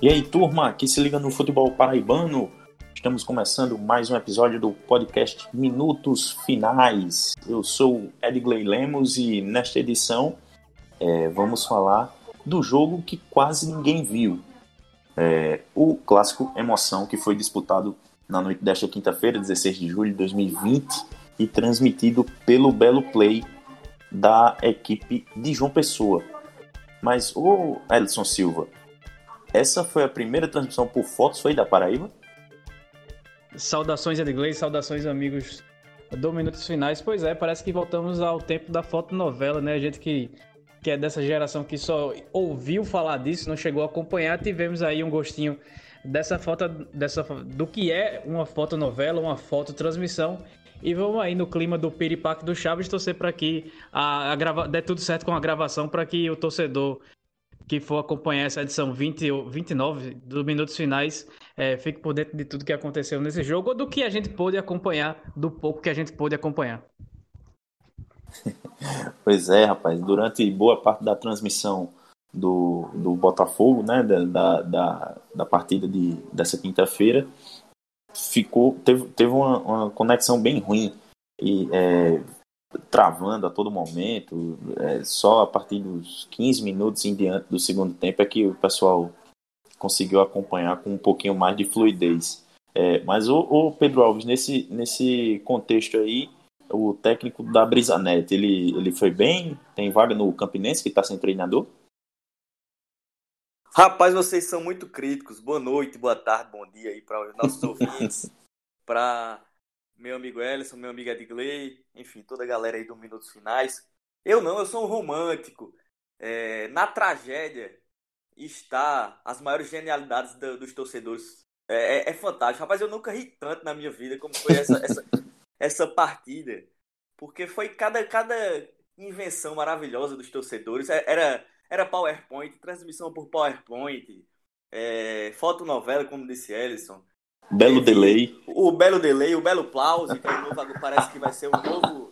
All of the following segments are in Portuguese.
E aí, turma, que se liga no futebol paraibano. Estamos começando mais um episódio do podcast Minutos Finais. Eu sou Edgley Lemos e nesta edição é, vamos falar do jogo que quase ninguém viu. É, o clássico Emoção, que foi disputado na noite desta quinta-feira, 16 de julho de 2020, e transmitido pelo Belo Play da equipe de João Pessoa. Mas, o Edson Silva, essa foi a primeira transmissão por fotos, foi da Paraíba? Saudações, Edgley, saudações, amigos do Minutos Finais. Pois é, parece que voltamos ao tempo da fotonovela, né? A gente que, que é dessa geração que só ouviu falar disso, não chegou a acompanhar, tivemos aí um gostinho dessa foto, dessa, do que é uma fotonovela, uma fototransmissão. E vamos aí no clima do piripaque do Chaves torcer para que a, a grava, dê tudo certo com a gravação para que o torcedor que for acompanhar essa edição 20, 29 dos Minutos Finais, é, fique por dentro de tudo que aconteceu nesse jogo ou do que a gente pôde acompanhar, do pouco que a gente pôde acompanhar. Pois é, rapaz. Durante boa parte da transmissão do, do Botafogo, né, da, da, da partida de, dessa quinta-feira, ficou teve, teve uma, uma conexão bem ruim e é, travando a todo momento. É, só a partir dos 15 minutos em diante do segundo tempo é que o pessoal conseguiu acompanhar com um pouquinho mais de fluidez. É, mas o, o, Pedro Alves, nesse, nesse contexto aí, o técnico da Brisanet, ele, ele foi bem? Tem vaga no Campinense que está sem treinador? Rapaz, vocês são muito críticos. Boa noite, boa tarde, bom dia aí para os nossos ouvintes, para meu amigo Ellison, meu amigo Edgley, enfim, toda a galera aí do Minutos Finais. Eu não, eu sou um romântico. É, na tragédia está as maiores genialidades do, dos torcedores. É, é, é, fantástico. Rapaz, eu nunca ri tanto na minha vida como foi essa, essa, essa partida. Porque foi cada, cada invenção maravilhosa dos torcedores. É, era, era PowerPoint, transmissão por PowerPoint, é, fotonovela, como disse Ellison. Belo delay. O belo delay, o belo plause, que é o novo, parece que vai ser o novo.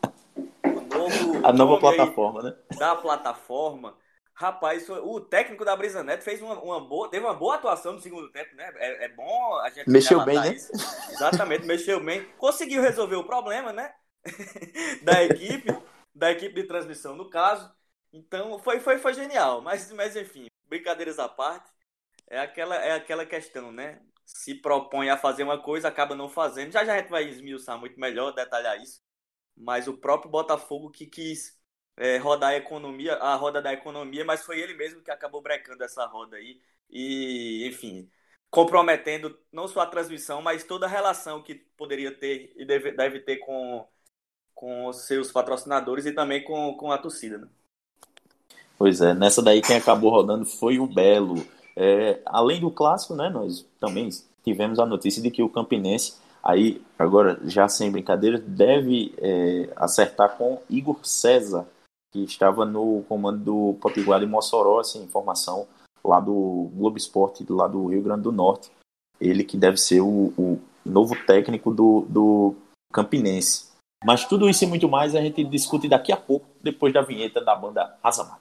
O novo a nova plataforma, né? Da plataforma. Rapaz, o técnico da Brisa Neto fez uma, uma, boa, teve uma boa atuação no segundo tempo, né? É, é bom a gente. Mexeu bem, né? Isso. Exatamente, mexeu bem. Conseguiu resolver o problema, né? da equipe, da equipe de transmissão, no caso. Então, foi, foi, foi genial. Mas, mas, enfim, brincadeiras à parte, é aquela, é aquela questão, né? Se propõe a fazer uma coisa, acaba não fazendo. Já já a gente vai esmiuçar muito melhor, detalhar isso. Mas o próprio Botafogo que quis é, rodar a economia, a roda da economia, mas foi ele mesmo que acabou brecando essa roda aí. E, enfim, comprometendo não só a transmissão, mas toda a relação que poderia ter e deve, deve ter com, com os seus patrocinadores e também com, com a torcida. Né? Pois é, nessa daí quem acabou rodando foi o Belo. É, além do clássico, né, nós também tivemos a notícia de que o Campinense, aí agora já sem brincadeira, deve é, acertar com Igor César, que estava no comando do Potiguar de Mossoró, essa informação lá do Globo Esporte, lá do Rio Grande do Norte. Ele que deve ser o, o novo técnico do, do Campinense. Mas tudo isso e muito mais a gente discute daqui a pouco, depois da vinheta da banda Razamar.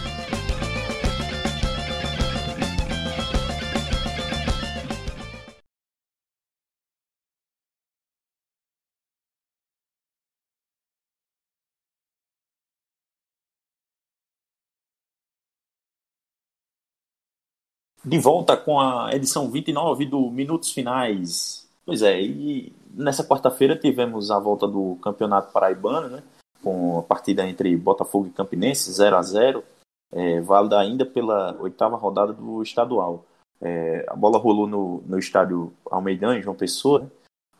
De volta com a edição 29 do Minutos Finais. Pois é, e nessa quarta-feira tivemos a volta do Campeonato Paraibano, né? Com a partida entre Botafogo e Campinense, 0 a 0 é, válida ainda pela oitava rodada do estadual. É, a bola rolou no, no estádio Almeidão, em João Pessoa,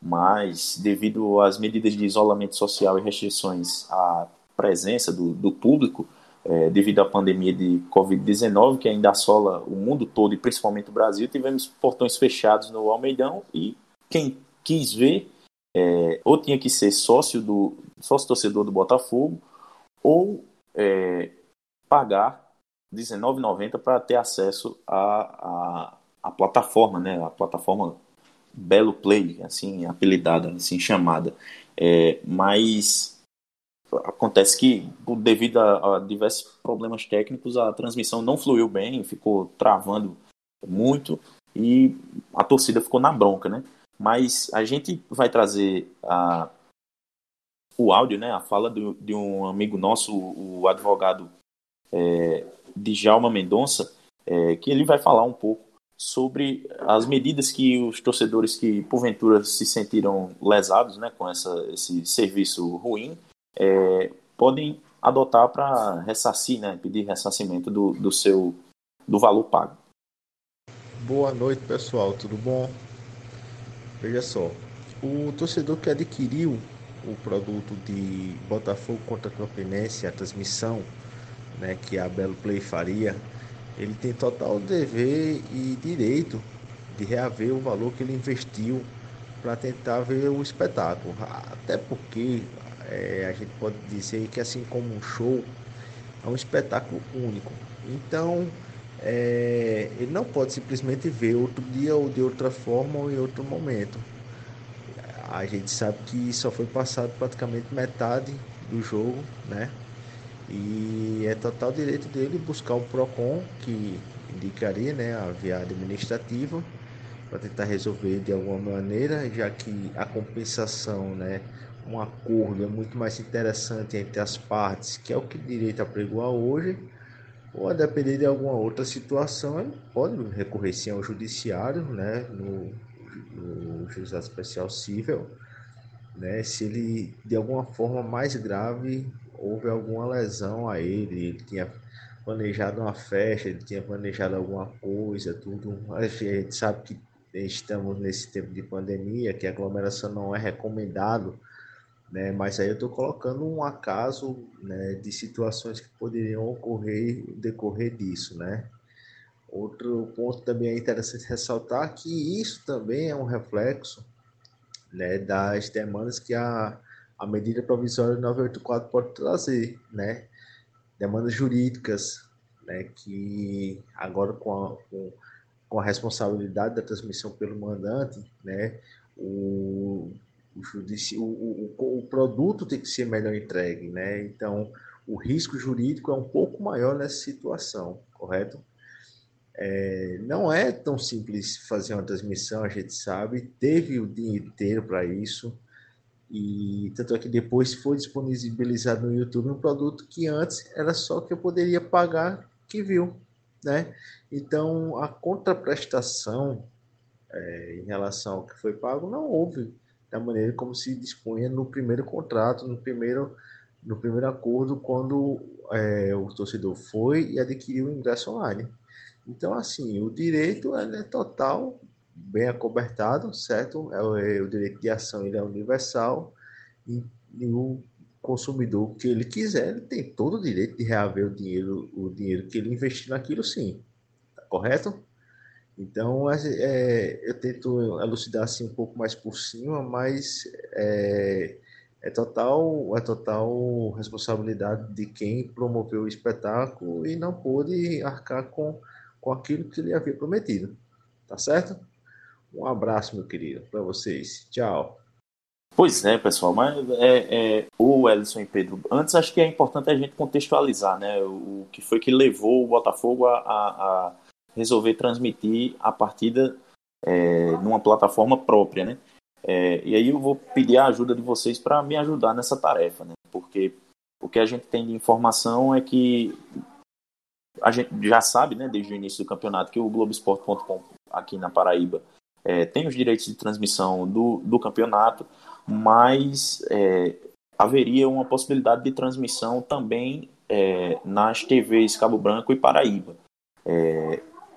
mas devido às medidas de isolamento social e restrições à presença do, do público, é, devido à pandemia de Covid-19, que ainda assola o mundo todo e principalmente o Brasil, tivemos portões fechados no Almeidão e quem quis ver é, ou tinha que ser sócio do sócio torcedor do Botafogo ou é, pagar R$19,90 para ter acesso à, à, à, plataforma, né? A plataforma Belo Play, assim, apelidada, assim, chamada. É, mas acontece que, devido a, a, diversos problemas técnicos, a transmissão não fluiu bem, ficou travando muito e a torcida ficou na bronca, né? Mas a gente vai trazer a, o áudio, né? A fala do, de um amigo nosso, o, advogado é, Djalma Mendonça, é, que ele vai falar um pouco sobre as medidas que os torcedores que porventura se sentiram lesados, né, com essa, esse serviço ruim, é, podem adotar para ressarcir, né, pedir ressarcimento do, do seu do valor pago. Boa noite, pessoal, tudo bom? Veja só, o torcedor que adquiriu o produto de Botafogo contra Campinense, a transmissão, né, que a Belo Play faria, ele tem total dever e direito de reaver o valor que ele investiu para tentar ver o espetáculo. Até porque é, a gente pode dizer que assim como um show é um espetáculo único. Então é, ele não pode simplesmente ver outro dia ou de outra forma ou em outro momento. A gente sabe que só foi passado praticamente metade do jogo, né? E é total direito dele buscar o PROCON, que indicaria né, a via administrativa, para tentar resolver de alguma maneira, já que a compensação, né, um acordo é muito mais interessante entre as partes, que é o que o direito apregoa hoje, ou a depender de alguma outra situação, ele pode recorrer sim ao judiciário, né, no, no juizado especial civil, né, se ele de alguma forma mais grave houve alguma lesão a ele, ele tinha planejado uma festa, ele tinha planejado alguma coisa, tudo. A gente sabe que estamos nesse tempo de pandemia, que a aglomeração não é recomendado, né? Mas aí eu estou colocando um acaso né, de situações que poderiam ocorrer decorrer disso, né? Outro ponto também é interessante ressaltar que isso também é um reflexo né, das demandas que a a medida provisória 984 pode trazer, né? Demandas jurídicas, né? Que agora com a, com, com a responsabilidade da transmissão pelo mandante, né? O, o, o, o, produto tem que ser melhor entregue, né? Então, o risco jurídico é um pouco maior nessa situação, correto? É, não é tão simples fazer uma transmissão, a gente sabe, teve o dinheiro inteiro para isso, e tanto é que depois foi disponibilizado no YouTube um produto que antes era só que eu poderia pagar que viu, né? Então a contraprestação é, em relação ao que foi pago não houve da maneira como se dispunha no primeiro contrato, no primeiro no primeiro acordo quando é, o torcedor foi e adquiriu o ingresso online. Então assim o direito é total bem acobertado, certo? É o, é o, direito de ação ele é universal e, e, o consumidor que ele quiser, ele tem todo o direito de reaver o dinheiro, o dinheiro que ele investiu naquilo, sim. Tá correto? Então, é, eu tento elucidar assim um pouco mais por cima, mas é, é total é total responsabilidade de quem promoveu o espetáculo e não pôde arcar com, com aquilo que ele havia prometido. Tá certo? Um abraço, meu querido, para vocês. Tchau. Pois é, pessoal, mas é, é, o Ellison e Pedro, antes acho que é importante a gente contextualizar, né, o, que foi que levou o Botafogo a, a, a resolver transmitir a partida é, numa plataforma própria, né, é, e aí eu vou pedir a ajuda de vocês para me ajudar nessa tarefa, né, porque o que a gente tem de informação é que a gente já sabe, né, desde o início do campeonato, que o Globoesporte.com aqui na Paraíba é, tem os direitos de transmissão do, do campeonato, mas é, haveria uma possibilidade de transmissão também é, nas TVs Cabo Branco e Paraíba.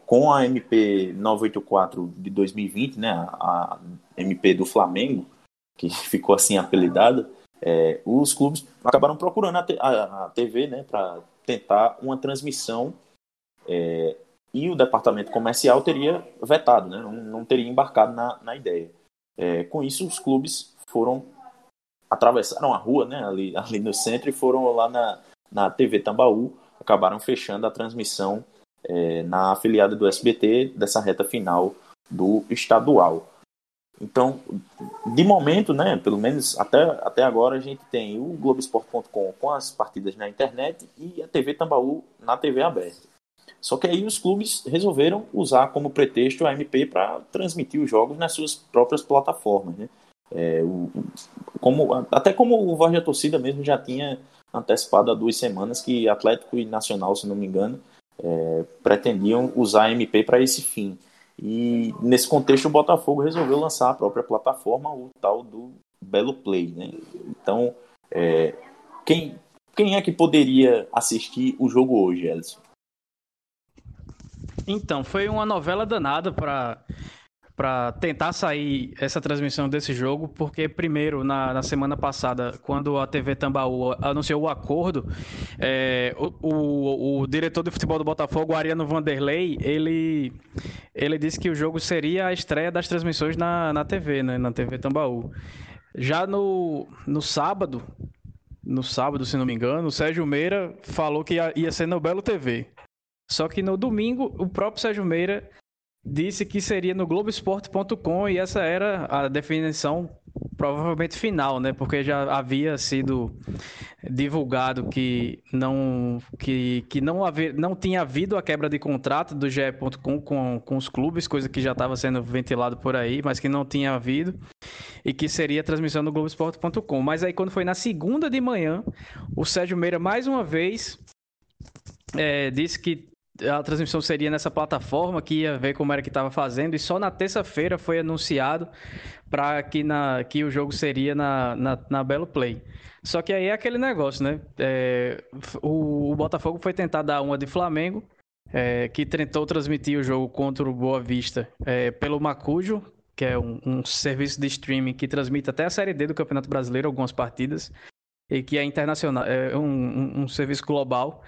Com a MP 984 de 2020, né, a, MP do Flamengo, que ficou assim apelidada, é, os clubes acabaram procurando a, a, a TV né, para tentar uma transmissão é, e o departamento comercial teria vetado, né? não, não teria embarcado na, na ideia. É, com isso, os clubes foram atravessaram a rua, né, ali, ali no centro e foram lá na, na TV Tambaú, acabaram fechando a transmissão é, na afiliada do SBT dessa reta final do estadual. Então, de momento, né, pelo menos até, até agora, a gente tem o Globoesporte.com com as partidas na internet e a TV Tambaú na TV aberta. Só que aí os clubes resolveram usar como pretexto a MP para transmitir os jogos nas suas próprias plataformas. Né? É, o, como, até como o Voz da Torcida mesmo já tinha antecipado há duas semanas que Atlético e Nacional, se não me engano, é, pretendiam usar a MP para esse fim. E nesse contexto o Botafogo resolveu lançar a própria plataforma, o tal do Belo Play. Né? Então, é, quem, quem é que poderia assistir o jogo hoje, Elson? Então, foi uma novela danada para para tentar sair essa transmissão desse jogo, porque primeiro, na, na semana passada, quando a TV Tambaú anunciou o acordo, é, o, o, o, diretor de futebol do Botafogo, Ariano Vanderlei, ele, ele disse que o jogo seria a estreia das transmissões na, na TV, né, na TV Tambaú. Já no, no sábado, no sábado, se não me engano, o Sérgio Meira falou que ia, ia ser no Belo TV. Só que no domingo, o próprio Sérgio Meira disse que seria no Globoesporte.com e essa era a definição provavelmente final, né? Porque já havia sido divulgado que não que, que não, haver, não tinha havido a quebra de contrato do GE.com com, com os clubes, coisa que já estava sendo ventilado por aí, mas que não tinha havido e que seria a transmissão no Globoesporte.com. Mas aí quando foi na segunda de manhã, o Sérgio Meira mais uma vez é, disse que a transmissão seria nessa plataforma que ia ver como era que estava fazendo e só na terça-feira foi anunciado para que, na, que o jogo seria na, na, na, Belo Play. Só que aí é aquele negócio, né? É, o, o, Botafogo foi tentar dar uma de Flamengo, é, que tentou transmitir o jogo contra o Boa Vista é, pelo Macujo, que é um, um serviço de streaming que transmite até a Série D do Campeonato Brasileiro, algumas partidas, e que é internacional, é um, um, um serviço global.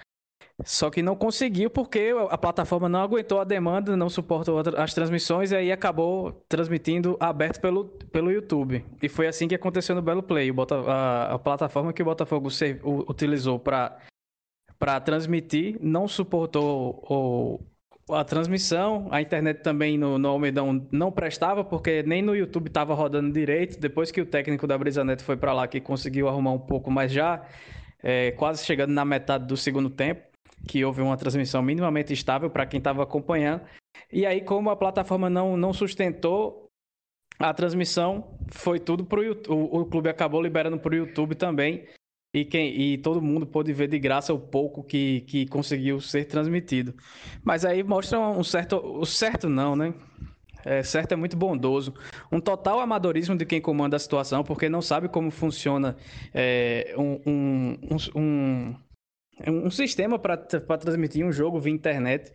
Só que não conseguiu porque a plataforma não aguentou a demanda, não suportou as transmissões e aí acabou transmitindo aberto pelo, pelo YouTube. E foi assim que aconteceu no Belo Play. A, a plataforma que o Botafogo se, o, utilizou para transmitir não suportou o, a transmissão. A internet também no, no Almedão não prestava porque nem no YouTube estava rodando direito. Depois que o técnico da Brisanet foi para lá que conseguiu arrumar um pouco, mas já é, quase chegando na metade do segundo tempo que houve uma transmissão minimamente estável para quem estava acompanhando. E aí, como a plataforma não, não sustentou a transmissão, foi tudo para o YouTube. O clube acabou liberando para o YouTube também. E, quem, e todo mundo pôde ver de graça o pouco que, que conseguiu ser transmitido. Mas aí mostra um certo. O certo não, né? É, certo é muito bondoso. Um total amadorismo de quem comanda a situação, porque não sabe como funciona é, um, um, um, é um sistema para transmitir um jogo via internet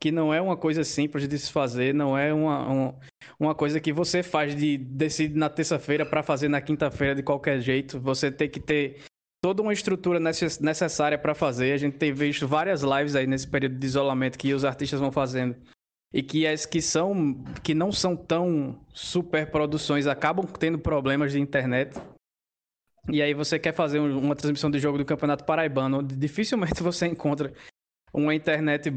que não é uma coisa simples de se fazer, não é uma, uma, uma coisa que você faz de decide na terça-feira para fazer na quinta-feira de qualquer jeito. Você tem que ter toda uma estrutura necessária para fazer. A gente tem visto várias lives aí nesse período de isolamento que os artistas vão fazendo e que as que são que não são tão super produções acabam tendo problemas de internet e aí você quer fazer uma transmissão de jogo do Campeonato Paraibano, onde dificilmente você encontra uma internet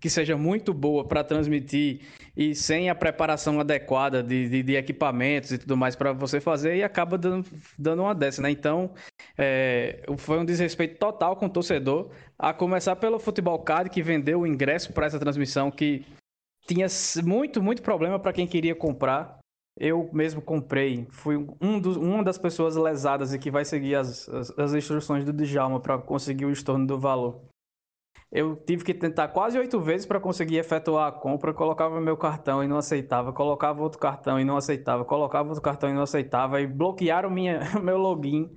que seja muito boa para transmitir e sem a preparação adequada de, de, de equipamentos e tudo mais para você fazer e acaba dando, dando uma dessa, né? Então, é, foi um desrespeito total com o torcedor, a começar pelo Futebol Card, que vendeu o ingresso para essa transmissão, que tinha muito, muito problema para quem queria comprar. Eu mesmo comprei, fui um dos, uma das pessoas lesadas e que vai seguir as, as, as instruções do Djalma para conseguir o estorno do valor. Eu tive que tentar quase oito vezes para conseguir efetuar a compra. Colocava meu cartão e não aceitava, colocava outro cartão e não aceitava, colocava outro cartão e não aceitava, e bloquearam minha, meu login.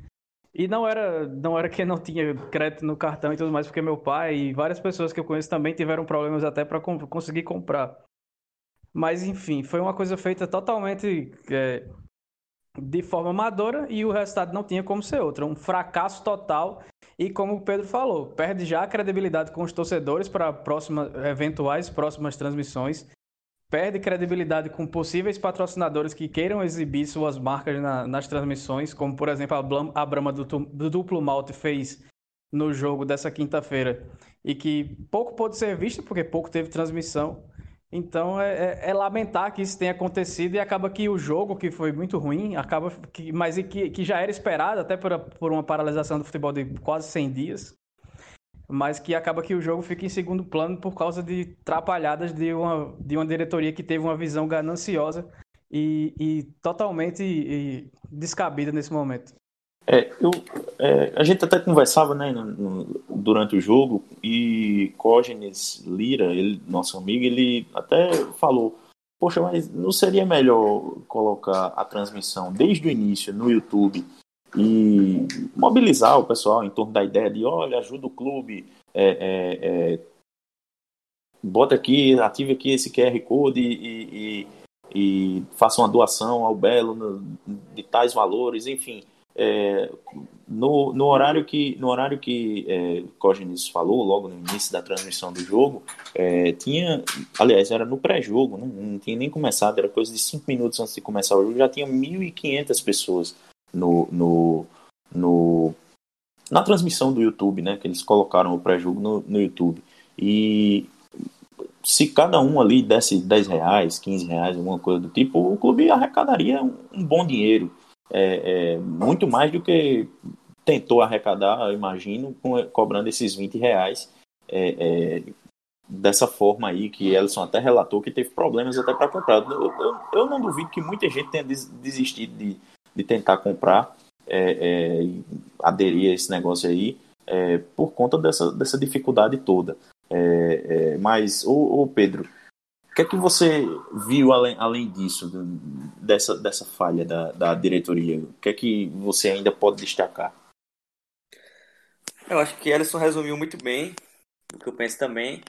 E não era, não era que não tinha crédito no cartão e tudo mais, porque meu pai e várias pessoas que eu conheço também tiveram problemas até para conseguir comprar. Mas enfim, foi uma coisa feita totalmente é, de forma amadora e o resultado não tinha como ser outro. Um fracasso total. E como o Pedro falou, perde já a credibilidade com os torcedores para próximas, eventuais próximas transmissões. Perde credibilidade com possíveis patrocinadores que queiram exibir suas marcas na, nas transmissões, como por exemplo a, Blam, a Brahma do, do Duplo Malte fez no jogo dessa quinta-feira e que pouco pôde ser visto, porque pouco teve transmissão. Então é, é, é, lamentar que isso tenha acontecido e acaba que o jogo, que foi muito ruim, acaba que, mas que, que já era esperado até por, por uma paralisação do futebol de quase 100 dias, mas que acaba que o jogo fica em segundo plano por causa de trapalhadas de uma, de uma diretoria que teve uma visão gananciosa e, e totalmente e, descabida nesse momento. É, eu, é, a gente até conversava né, no, no, durante o jogo e Cógenes Lira, ele, nosso amigo, ele até falou: Poxa, mas não seria melhor colocar a transmissão desde o início no YouTube e mobilizar o pessoal em torno da ideia de: olha, ajuda o clube, é, é, é bota aqui, ative aqui esse QR Code e, e, e faça uma doação ao Belo de tais valores, enfim é, no, no, horário que no horário que é, falou logo no início da transmissão do jogo é, tinha aliás era no pré-jogo né, não tinha nem começado era coisa de cinco minutos antes de começar o jogo já tinha 1.500 pessoas no, no, no na transmissão do YouTube né? Que eles colocaram o pré-jogo no, no YouTube. E se cada um ali desse 10 reais, 15 reais, alguma coisa do tipo, o clube arrecadaria um, um bom dinheiro é, é, muito mais do que tentou arrecadar, imagino, com, cobrando esses 20 reais é, é, dessa forma aí, que Ellison até relatou que teve problemas até para comprar. Eu, eu, eu, não duvido que muita gente tenha desistido de, de tentar comprar, é, é, aderir a esse negócio aí, por conta dessa, dessa dificuldade toda. mas, ô, ô Pedro, que é que você viu além, além disso, dessa, dessa falha da, da diretoria? O que é que você ainda pode destacar? Eu acho que Ellison resumiu muito bem o que eu penso também.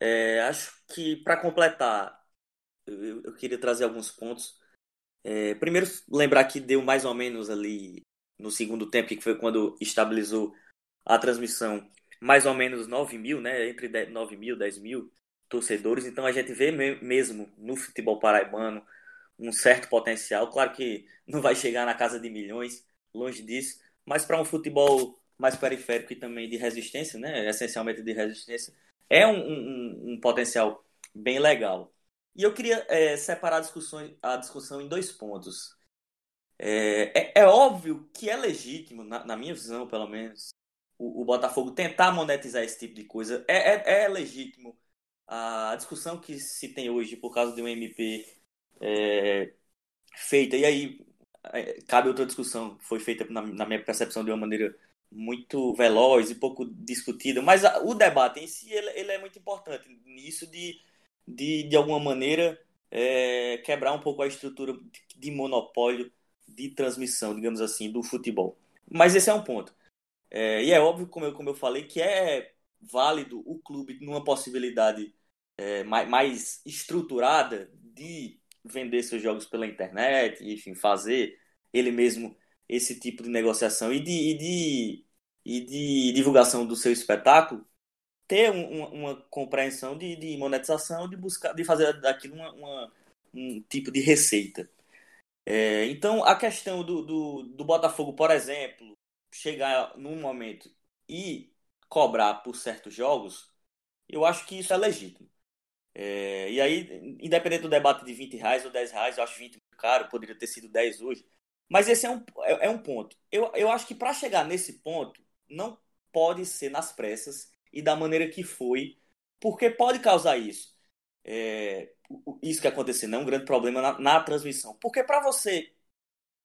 É, acho que para completar, eu, eu, queria trazer alguns pontos. É, primeiro, lembrar que deu mais ou menos ali no segundo tempo, que foi quando estabilizou a transmissão, mais ou menos 9 mil, né? Entre 9 mil, 10 mil torcedores. Então a gente vê mesmo no futebol paraibano um certo potencial. Claro que não vai chegar na casa de milhões, longe disso, mas para um futebol mais periférico e também de resistência, né, essencialmente de resistência, é um, um, um potencial bem legal. E eu queria é, separar a discussão, a discussão em dois pontos. É, é, é óbvio que é legítimo, na, na, minha visão pelo menos, o, o, Botafogo tentar monetizar esse tipo de coisa. É, é, é legítimo a discussão que se tem hoje por causa de um MP é, feita, e aí é, cabe outra discussão, foi feita na, na, minha percepção de uma maneira muito veloz e pouco discutida, mas a, o debate em si ele, ele, é muito importante nisso de, de, de alguma maneira é, quebrar um pouco a estrutura de, monopólio de transmissão, digamos assim, do futebol. Mas esse é um ponto. É, e é óbvio, como eu, como eu falei, que é válido o clube numa possibilidade é, mais, mais estruturada de vender seus jogos pela internet, enfim, fazer ele mesmo esse tipo de negociação e de, e de, e de divulgação do seu espetáculo, ter um, uma, compreensão de, de, monetização, de buscar, de fazer daquilo uma, uma, um tipo de receita. É, então, a questão do, do, do Botafogo, por exemplo, chegar num momento e cobrar por certos jogos, eu acho que isso é legítimo. É, e aí, independente do debate de 20 reais ou 10 reais, eu acho 20 muito caro, poderia ter sido 10 hoje. Mas esse é um, é, é um ponto. Eu, eu acho que para chegar nesse ponto, não pode ser nas pressas e da maneira que foi, porque pode causar isso. É, isso que aconteceu não é um grande problema na, na transmissão. Porque para você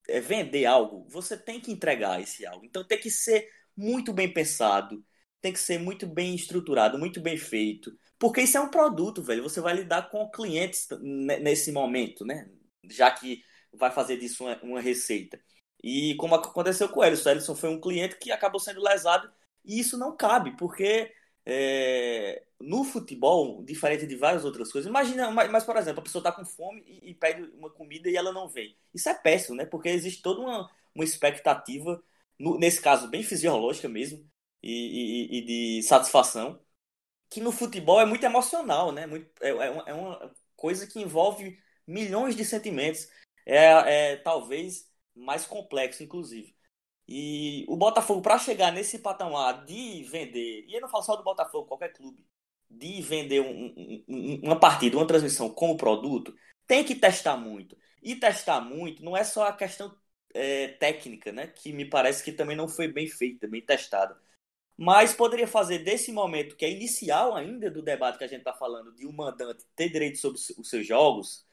é, vender algo, você tem que entregar esse algo. Então tem que ser muito bem pensado, tem que ser muito bem estruturado, muito bem feito. Porque isso é um produto, velho. Você vai lidar com clientes nesse momento, né? Já que vai fazer disso uma, uma receita. E como aconteceu com o Ellison, o Ellison foi um cliente que acabou sendo lesado e isso não cabe, porque é, no futebol, diferente de várias outras coisas, imagina, mas, por exemplo, a pessoa está com fome e, e, pede uma comida e ela não vem. Isso é péssimo, né? Porque existe toda uma, uma expectativa, no, nesse caso bem fisiológica mesmo, e, e, e, de satisfação, que no futebol é muito emocional, né? Muito, é, é, uma, é uma coisa que envolve milhões de sentimentos. É, é talvez mais complexo, inclusive. E o Botafogo, para chegar nesse patamar de vender, e eu não falo só do Botafogo, qualquer clube, de vender um, um, uma partida, uma transmissão como produto, tem que testar muito. E testar muito não é só a questão é, técnica, né? Que me parece que também não foi bem feita, bem testada. Mas poderia fazer desse momento, que é inicial ainda do debate que a gente está falando, de um mandante ter direito sobre os seus jogos,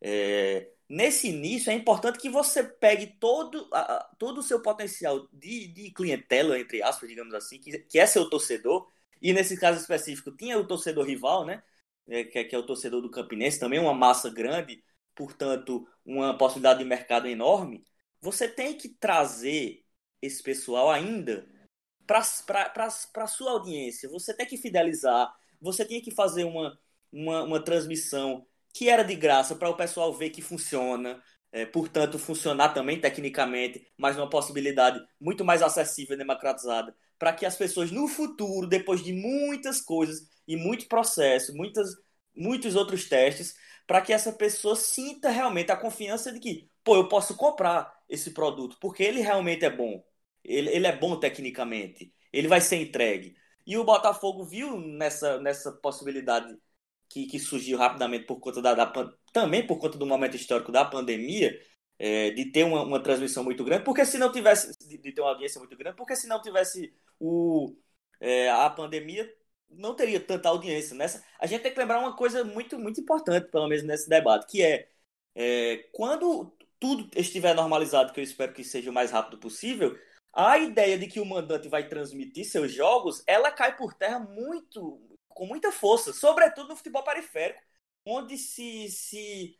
é, nesse início é importante que você pegue todo, a, todo o seu potencial de, de clientela, entre aspas, digamos assim, que, que é seu torcedor, e nesse caso específico tinha o torcedor rival, né? É, que, é, que é o torcedor do Campinense, também uma massa grande, portanto, uma possibilidade de mercado enorme. Você tem que trazer esse pessoal ainda para sua audiência. Você tem que fidelizar, você tem que fazer uma, uma, uma transmissão que era de graça para o pessoal ver que funciona, é, portanto, funcionar também tecnicamente, mas numa possibilidade muito mais acessível e democratizada, para que as pessoas no futuro, depois de muitas coisas e muito processo, muitas, muitos outros testes, para que essa pessoa sinta realmente a confiança de que, pô, eu posso comprar esse produto, porque ele realmente é bom. Ele, ele é bom tecnicamente. Ele vai ser entregue. E o Botafogo viu nessa, nessa possibilidade que, que surgiu rapidamente por conta da, da, também por conta do momento histórico da pandemia, é, de ter uma, uma, transmissão muito grande, porque se não tivesse de, ter uma audiência muito grande, porque se não tivesse o, é, a pandemia, não teria tanta audiência. Nessa, a gente tem que lembrar uma coisa muito, muito importante, pelo menos nesse debate, que é, é quando tudo estiver normalizado, que eu espero que seja o mais rápido possível, a ideia de que o mandante vai transmitir seus jogos, ela cai por terra muito, com muita força, sobretudo no futebol periférico, onde se, se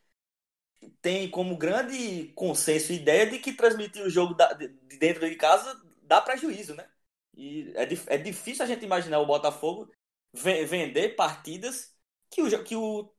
tem como grande consenso a ideia de que transmitir o jogo da, de dentro de casa dá prejuízo, né? E é, é difícil a gente imaginar o Botafogo vender partidas que o, que o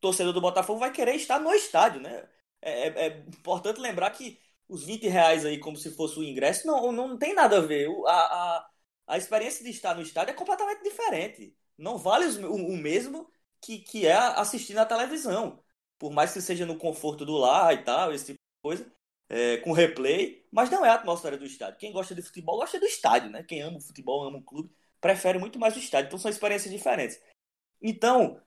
torcedor do Botafogo vai querer estar no estádio, né? É, é, é importante lembrar que os 20 reais aí como se fosse o ingresso não, não tem nada a ver. A, a, a experiência de estar no estádio é completamente diferente. Não vale o, o mesmo que, que é assistir na televisão. Por mais que seja no conforto do lar e tal, esse tipo de coisa, é, com replay, mas não é a atmosfera do estádio. Quem gosta de futebol gosta do estádio, né? Quem ama o futebol, ama o clube, prefere muito mais o estádio. Então são experiências diferentes. Então,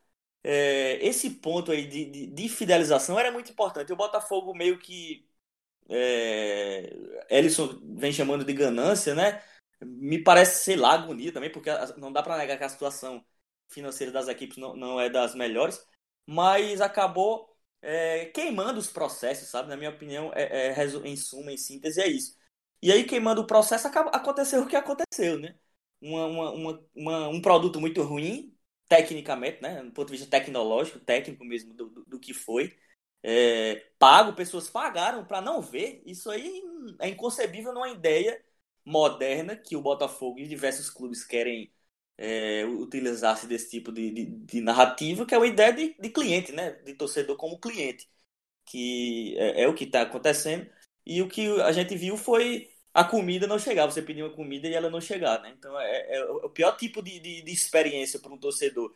é, esse ponto aí de, de, de, fidelização era muito importante. O Botafogo meio que é, Ellison vem chamando de ganância, né? Me parece, sei lá, agonia também, porque não dá para negar que a situação financeira das equipes não, não é das melhores, mas acabou é, queimando os processos, sabe? Na minha opinião, é, é, em suma, em síntese, é isso. E aí, queimando o processo, acaba, aconteceu o que aconteceu, né? Uma, uma, uma, um produto muito ruim, tecnicamente, né? Do ponto de vista tecnológico, técnico mesmo, do, do, do que foi é, pago, pessoas pagaram para não ver. Isso aí é inconcebível numa ideia moderna que o Botafogo e diversos clubes querem é, utilizar-se desse tipo de, de, de, narrativa, que é uma ideia de, de, cliente, né? de torcedor como cliente, que é, é o que está acontecendo. E o que a gente viu foi a comida não chegar. Você pediu uma comida e ela não chegar. Né? Então é, é o pior tipo de, de, de experiência para um torcedor.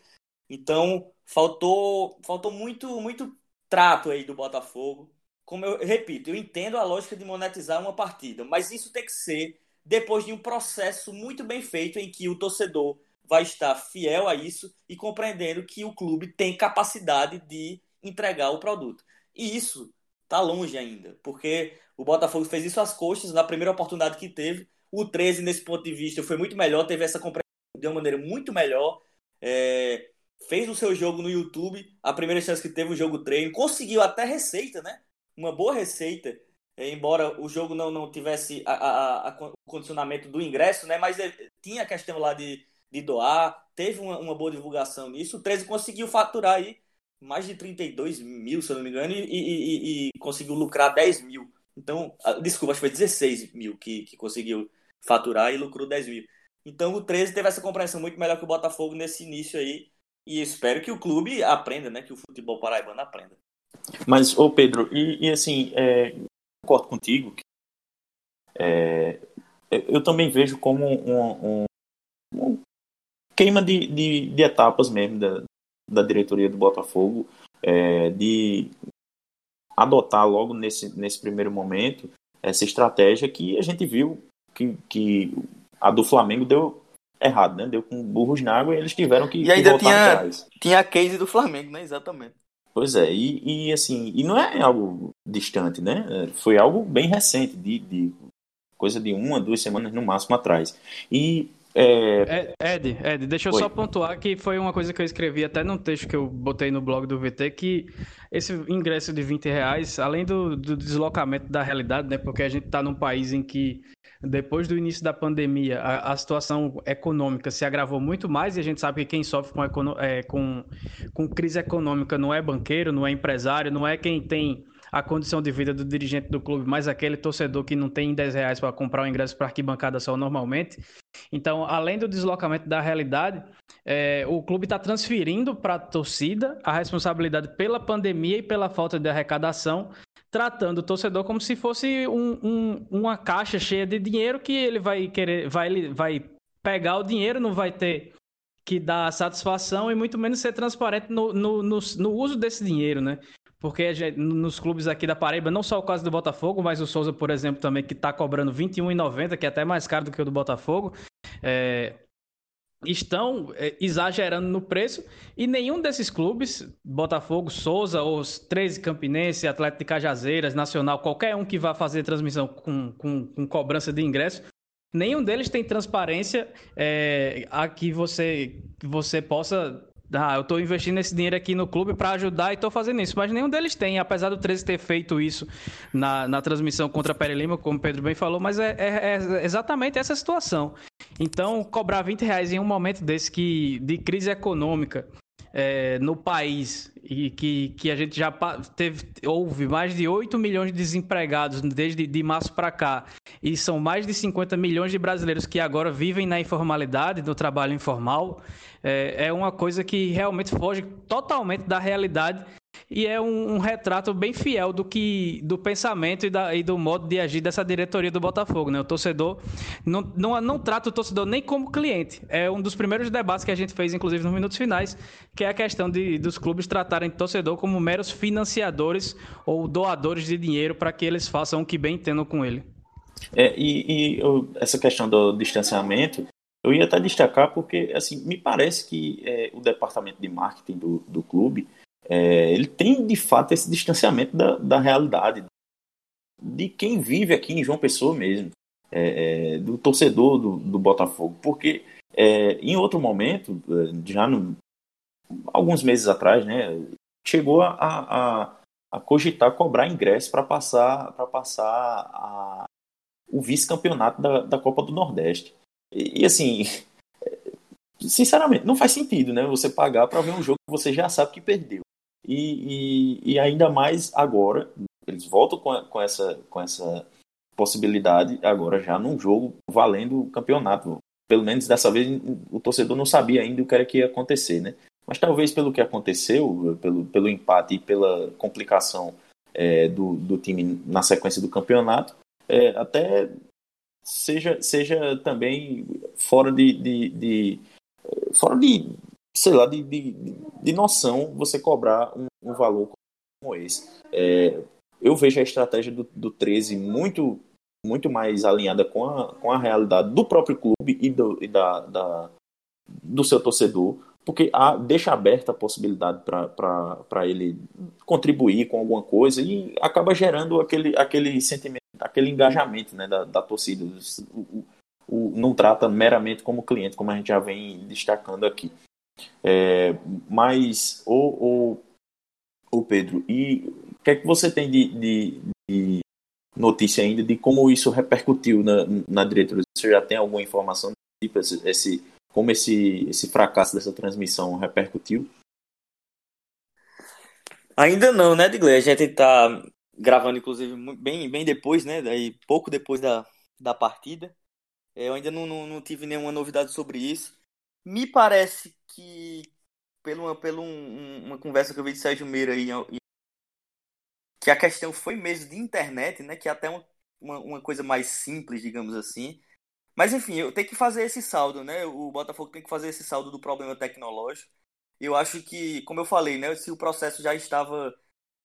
Então faltou, faltou muito, muito trato aí do Botafogo. Como eu repito, eu entendo a lógica de monetizar uma partida, mas isso tem que ser depois de um processo muito bem feito em que o torcedor vai estar fiel a isso e compreendendo que o clube tem capacidade de entregar o produto. E isso está longe ainda, porque o Botafogo fez isso às costas na primeira oportunidade que teve. O 13, nesse ponto de vista, foi muito melhor, teve essa compreensão de uma maneira muito melhor. É, fez o seu jogo no YouTube, a primeira chance que teve o jogo treino, conseguiu até receita, né? Uma boa receita, é, embora o jogo não, não tivesse a, a, a, o condicionamento do ingresso, né? Mas tinha a questão lá de, de doar, teve uma, uma, boa divulgação nisso. O 13 conseguiu faturar aí mais de 32 mil, se eu não me engano, e, e, e, e conseguiu lucrar 10 mil. Então, desculpa, acho que foi 16 mil que, que conseguiu faturar e lucrou 10 mil. Então o 13 teve essa compreensão muito melhor que o Botafogo nesse início aí e espero que o clube aprenda, né? Que o futebol paraibano aprenda. Mas, ô Pedro, e, e assim, é, concordo contigo. Que, é, eu também vejo como um, um, um queima de, de, de, etapas mesmo da, da diretoria do Botafogo, é, de adotar logo nesse, nesse primeiro momento essa estratégia que a gente viu que, que a do Flamengo deu errado, né? Deu com burros na água e eles tiveram que, e ainda que tinha, atrás. Tinha a case do Flamengo, né? Exatamente. Pois é, e, e assim, e não é algo distante, né? Foi algo bem recente, de, de coisa de uma, duas semanas no máximo atrás. E é... Ed, Ed, deixa eu Oi. só pontuar que foi uma coisa que eu escrevi até num texto que eu botei no blog do VT, que esse ingresso de 20 reais, além do, do deslocamento da realidade, né? Porque a gente está num país em que depois do início da pandemia, a, a, situação econômica se agravou muito mais e a gente sabe que quem sofre com, é, com, com crise econômica não é banqueiro, não é empresário, não é quem tem a condição de vida do dirigente do clube, mas aquele torcedor que não tem 10 reais para comprar o um ingresso para arquibancada só normalmente. Então, além do deslocamento da realidade, é, o clube está transferindo para a torcida a responsabilidade pela pandemia e pela falta de arrecadação, tratando o torcedor como se fosse um, um, uma caixa cheia de dinheiro que ele vai querer, vai, vai pegar o dinheiro, não vai ter que dar satisfação e muito menos ser transparente no, no, no, no uso desse dinheiro, né? Porque nos clubes aqui da Paraíba, não só o caso do Botafogo, mas o Souza, por exemplo, também, que está cobrando R$ 21,90, que é até mais caro do que o do Botafogo, é, estão é, exagerando no preço e nenhum desses clubes, Botafogo, Souza, os 13 Campinense, Atlético de Cajazeiras, Nacional, qualquer um que vá fazer transmissão com, com, com cobrança de ingresso, nenhum deles tem transparência é, a que você, que você possa ah, eu estou investindo esse dinheiro aqui no clube para ajudar e estou fazendo isso. Mas nenhum deles tem, apesar do 13 ter feito isso na, na transmissão contra a Pere Lima, como o Pedro bem falou, mas é, é, é, exatamente essa situação. Então, cobrar 20 reais em um momento desse que, de crise econômica é, no país e que, que a gente já teve, houve mais de 8 milhões de desempregados desde de março para cá. E são mais de 50 milhões de brasileiros que agora vivem na informalidade, no trabalho informal. É, é uma coisa que realmente foge totalmente da realidade e é um, um, retrato bem fiel do que do pensamento e, da, e, do modo de agir dessa diretoria do Botafogo. Né? O torcedor não, não, não trata o torcedor nem como cliente. É um dos primeiros debates que a gente fez, inclusive, nos minutos finais, que é a questão de, dos clubes tratarem o torcedor como meros financiadores ou doadores de dinheiro para que eles façam o que bem entendam com ele. É, e, e essa questão do distanciamento eu ia até destacar porque, assim, me parece que é, o departamento de marketing do, do clube, é, ele tem, de fato, esse distanciamento da, da realidade, de quem vive aqui em João Pessoa mesmo, é, é do torcedor do, do Botafogo. Porque, é, em outro momento, é, já no, alguns meses atrás, né, chegou a, a, a cogitar cobrar ingresso para passar, pra passar a, o vice-campeonato da, da Copa do Nordeste. E, e, assim, sinceramente, não faz sentido, né? Você pagar para ver um jogo que você já sabe que perdeu. E, e, e ainda mais agora, eles voltam com, com, essa, com essa possibilidade agora já num jogo valendo o campeonato. Pelo menos dessa vez o torcedor não sabia ainda o que era que ia acontecer, né? Mas talvez pelo que aconteceu, pelo, pelo empate e pela complicação é, do, do time na sequência do campeonato, é, até seja, seja também fora de, de, de fora de sei lá de, de, de noção você cobrar um, um valor como esse é, eu vejo a estratégia do, do 13 muito muito mais alinhada com a, com a realidade do próprio clube e, do, e da, da, do seu torcedor porque há, deixa aberta a possibilidade para ele contribuir com alguma coisa e acaba gerando aquele, aquele sentimento aquele engajamento né, da, da torcida. O, o, não trata meramente como cliente, como a gente já vem destacando aqui. É, mas, o Pedro, e o que é que você tem de, de, de notícia ainda de como isso repercutiu na, na diretoria? Você já tem alguma informação tipo esse, esse, como esse, esse fracasso dessa transmissão repercutiu? Ainda não, né, Digley? A gente está gravando inclusive bem, bem depois, né? Daí, pouco depois da, da partida. É, eu ainda não, não, não tive nenhuma novidade sobre isso. Me parece que, pela, pela um, uma conversa que eu vi de Sérgio Meira aí, que a questão foi mesmo de internet, né? Que é até uma, uma, uma coisa mais simples, digamos assim. Mas enfim, eu tenho que fazer esse saldo, né? O Botafogo tem que fazer esse saldo do problema tecnológico. Eu acho que, como eu falei, né? Se o processo já estava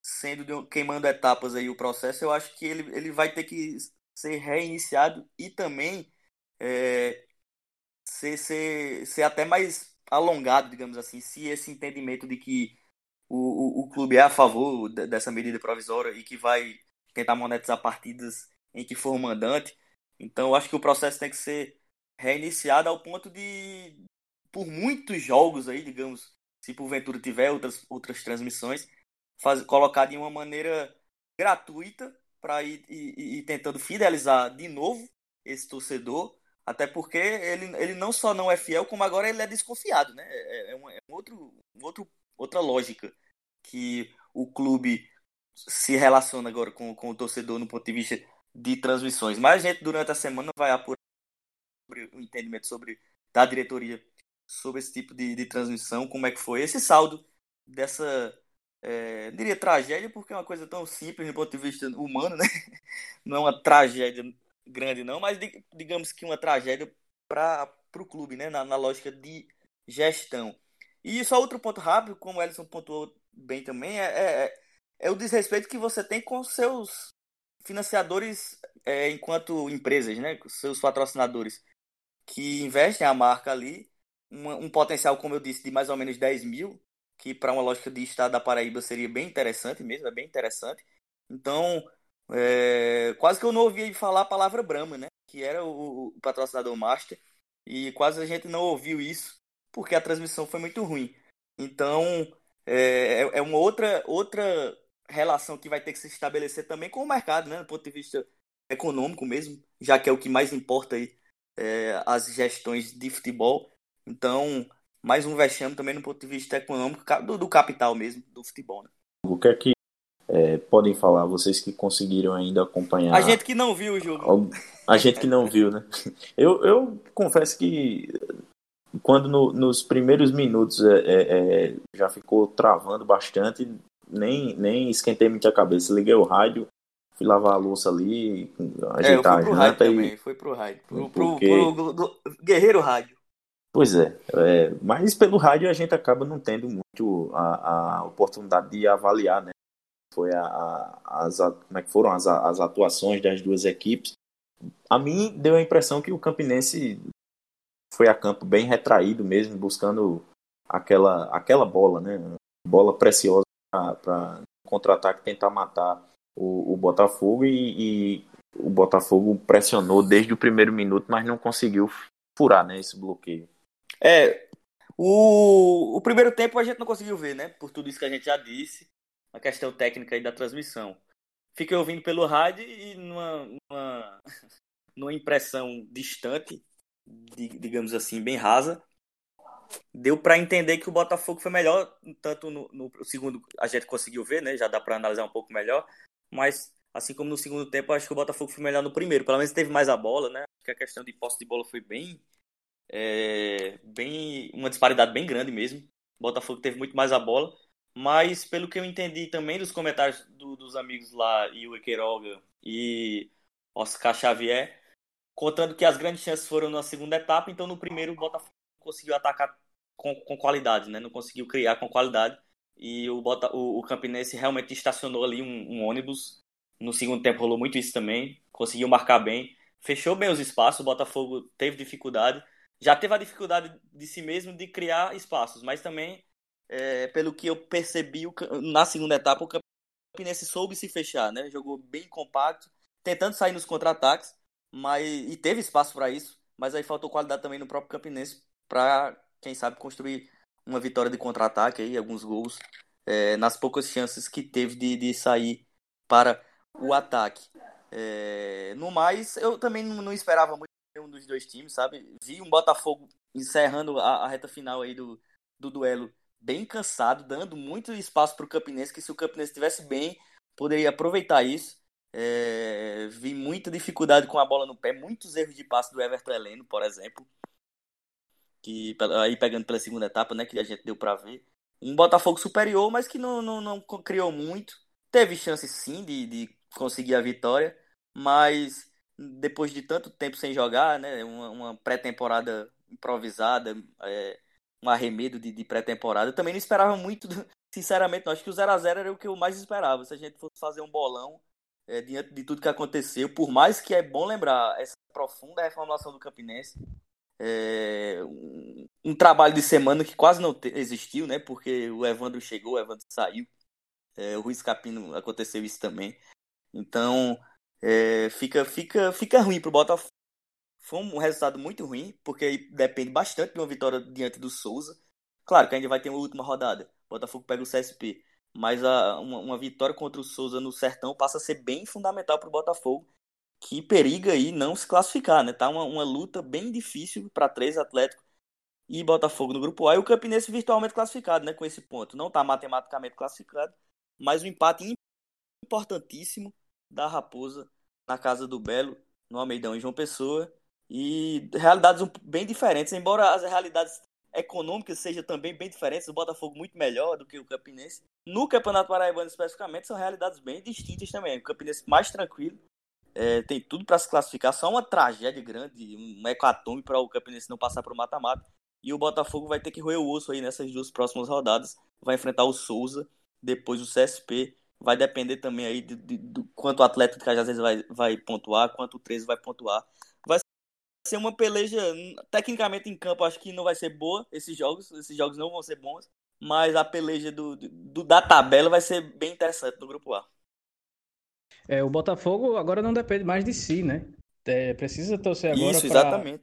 sendo queimando etapas aí o processo, eu acho que ele, ele vai ter que ser reiniciado e também é, ser, ser, ser até mais alongado, digamos assim, se esse entendimento de que o, o, o clube é a favor dessa medida provisória e que vai tentar monetizar partidas em que for mandante. Então, eu acho que o processo tem que ser reiniciado ao ponto de, por muitos jogos aí, digamos, se porventura tiver outras, outras transmissões, faz, colocar de uma maneira gratuita para ir, ir, ir, tentando fidelizar de novo esse torcedor, até porque ele, ele não só não é fiel, como agora ele é desconfiado, né? É, é, um, é um outro, um outro, outra lógica que o clube se relaciona agora com, com o torcedor no ponto de vista de transmissões. Mas a gente, durante a semana, vai apurar o entendimento sobre da diretoria sobre esse tipo de, de transmissão, como é que foi esse saldo dessa é, diria tragédia porque é uma coisa tão simples do ponto de vista humano, né? Não é uma tragédia grande não, mas digamos que uma tragédia para o clube, né? Na, na, lógica de gestão. E só outro ponto rápido, como o Ellison pontuou bem também, é, é, é, é o desrespeito que você tem com seus financiadores é, enquanto empresas, né? Seus patrocinadores que investem a marca ali, um, um potencial, como eu disse, de mais ou menos 10 mil, que para uma lógica de estado da Paraíba seria bem interessante mesmo, é bem interessante. Então, é, quase que eu não ouvi falar a palavra Brahma, né? Que era o, o, patrocinador master. E quase a gente não ouviu isso, porque a transmissão foi muito ruim. Então, é, é, é uma outra, outra relação que vai ter que se estabelecer também com o mercado, né? Do ponto de vista econômico mesmo, já que é o que mais importa aí, é, as gestões de futebol. Então, mais um vexame também no ponto de vista econômico, do, do capital mesmo, do futebol. Né? O que é que é, podem falar, vocês que conseguiram ainda acompanhar? A gente que não viu o jogo. A gente que não viu, né? Eu, eu confesso que quando no, nos primeiros minutos é, é, é já ficou travando bastante, nem, nem esquentei muita cabeça. Liguei o rádio, fui lavar a louça ali, ajeitar é, eu fui pro a janta rádio e... também, foi pro rádio. Pro, Porque... pro, pro, pro Guerreiro Rádio. Pois é, é, mas pelo rádio a gente acaba não tendo muito a, a oportunidade de avaliar, né? Foi a, a, as, como é que foram as, as atuações das duas equipes. A mim deu a impressão que o Campinense foi a campo bem retraído mesmo, buscando aquela, aquela bola, né? Bola preciosa para contra-ataque tentar matar o, o Botafogo e, e, o Botafogo pressionou desde o primeiro minuto, mas não conseguiu furar né, esse bloqueio. É, o, o primeiro tempo a gente não conseguiu ver, né? Por tudo isso que a gente já disse, a questão técnica aí da transmissão. Fiquei ouvindo pelo rádio e numa, numa, numa impressão distante, digamos assim, bem rasa, deu para entender que o Botafogo foi melhor, tanto no, no, segundo a gente conseguiu ver, né? Já dá para analisar um pouco melhor, mas assim como no segundo tempo, acho que o Botafogo foi melhor no primeiro. Pelo menos teve mais a bola, né? Acho que a questão de posse de bola foi bem é, bem uma disparidade bem grande mesmo. O Botafogo teve muito mais a bola, mas pelo que eu entendi também dos comentários do, dos amigos lá, o Queiroga e Oscar Xavier, contando que as grandes chances foram na segunda etapa, então no primeiro o Botafogo conseguiu atacar com, com qualidade, né? não conseguiu criar com qualidade. E o, Bota, o, o Campinense realmente estacionou ali um, um ônibus. No segundo tempo rolou muito isso também. Conseguiu marcar bem. Fechou bem os espaços. O Botafogo teve dificuldade já teve a dificuldade de si mesmo de criar espaços, mas também, é, pelo que eu percebi, na segunda etapa, o Campinense soube se fechar, né? Jogou bem compacto, tentando sair nos contra-ataques, mas e teve espaço para isso, mas aí faltou qualidade também no próprio Campinense para, quem sabe, construir uma vitória de contra-ataque aí, alguns gols, é, nas poucas chances que teve de, de sair para o ataque. É, no mais, eu também não, não esperava muito um dos dois times, sabe? Vi um Botafogo encerrando a, a reta final aí do, do duelo bem cansado, dando muito espaço para o Campinense, que se o Campinense estivesse bem, poderia aproveitar isso. É, vi muita dificuldade com a bola no pé, muitos erros de passe do Everton Heleno, por exemplo, que aí pegando pela segunda etapa, né, que a gente deu para ver. Um Botafogo superior, mas que não, não, não criou muito. Teve chance sim de, de conseguir a vitória, mas depois de tanto tempo sem jogar, né? Uma, uma pré-temporada improvisada, é, um arremedo de, de pré-temporada. Eu também não esperava muito sinceramente, não. Acho que o 0x0 era o que eu mais esperava. Se a gente fosse fazer um bolão é, diante de tudo que aconteceu, por mais que é bom lembrar essa profunda reformulação do Campinense, é, um, um, trabalho de semana que quase não te, existiu, né? Porque o Evandro chegou, o Evandro saiu. É, o Ruiz Capino aconteceu isso também. Então, é, fica, fica, fica ruim pro Botafogo. Foi um resultado muito ruim, porque depende bastante de uma vitória diante do Souza. Claro que ainda vai ter uma última rodada. Botafogo pega o CSP. Mas a, uma, uma, vitória contra o Souza no Sertão passa a ser bem fundamental para o Botafogo, que periga aí não se classificar, né? Tá uma, uma luta bem difícil para três Atlético e Botafogo no grupo A e o Campinense virtualmente classificado, né? Com esse ponto. Não está matematicamente classificado, mas o um empate importantíssimo da Raposa na casa do Belo, no Almeidão e João Pessoa. E realidades bem diferentes, embora as realidades econômicas sejam também bem diferentes, o Botafogo muito melhor do que o Campinense. No Campeonato Paraibano especificamente são realidades bem distintas também. O Campinense mais tranquilo, é, tem tudo para se classificar, só uma tragédia grande, um hecatombe para o Campinense não passar para o mata-mata. E o Botafogo vai ter que roer o osso aí nessas duas próximas rodadas. Vai enfrentar o Souza, depois o CSP. Vai depender também aí do, do quanto o Atlético de Cajazeiras vai, vai pontuar, quanto o 13 vai pontuar. Vai ser uma peleja, tecnicamente em campo, acho que não vai ser boa esses jogos. Esses jogos não vão ser bons. Mas a peleja do, do da tabela vai ser bem interessante no grupo A. É, o Botafogo agora não depende mais de si, né? É, precisa torcer agora Isso, exatamente.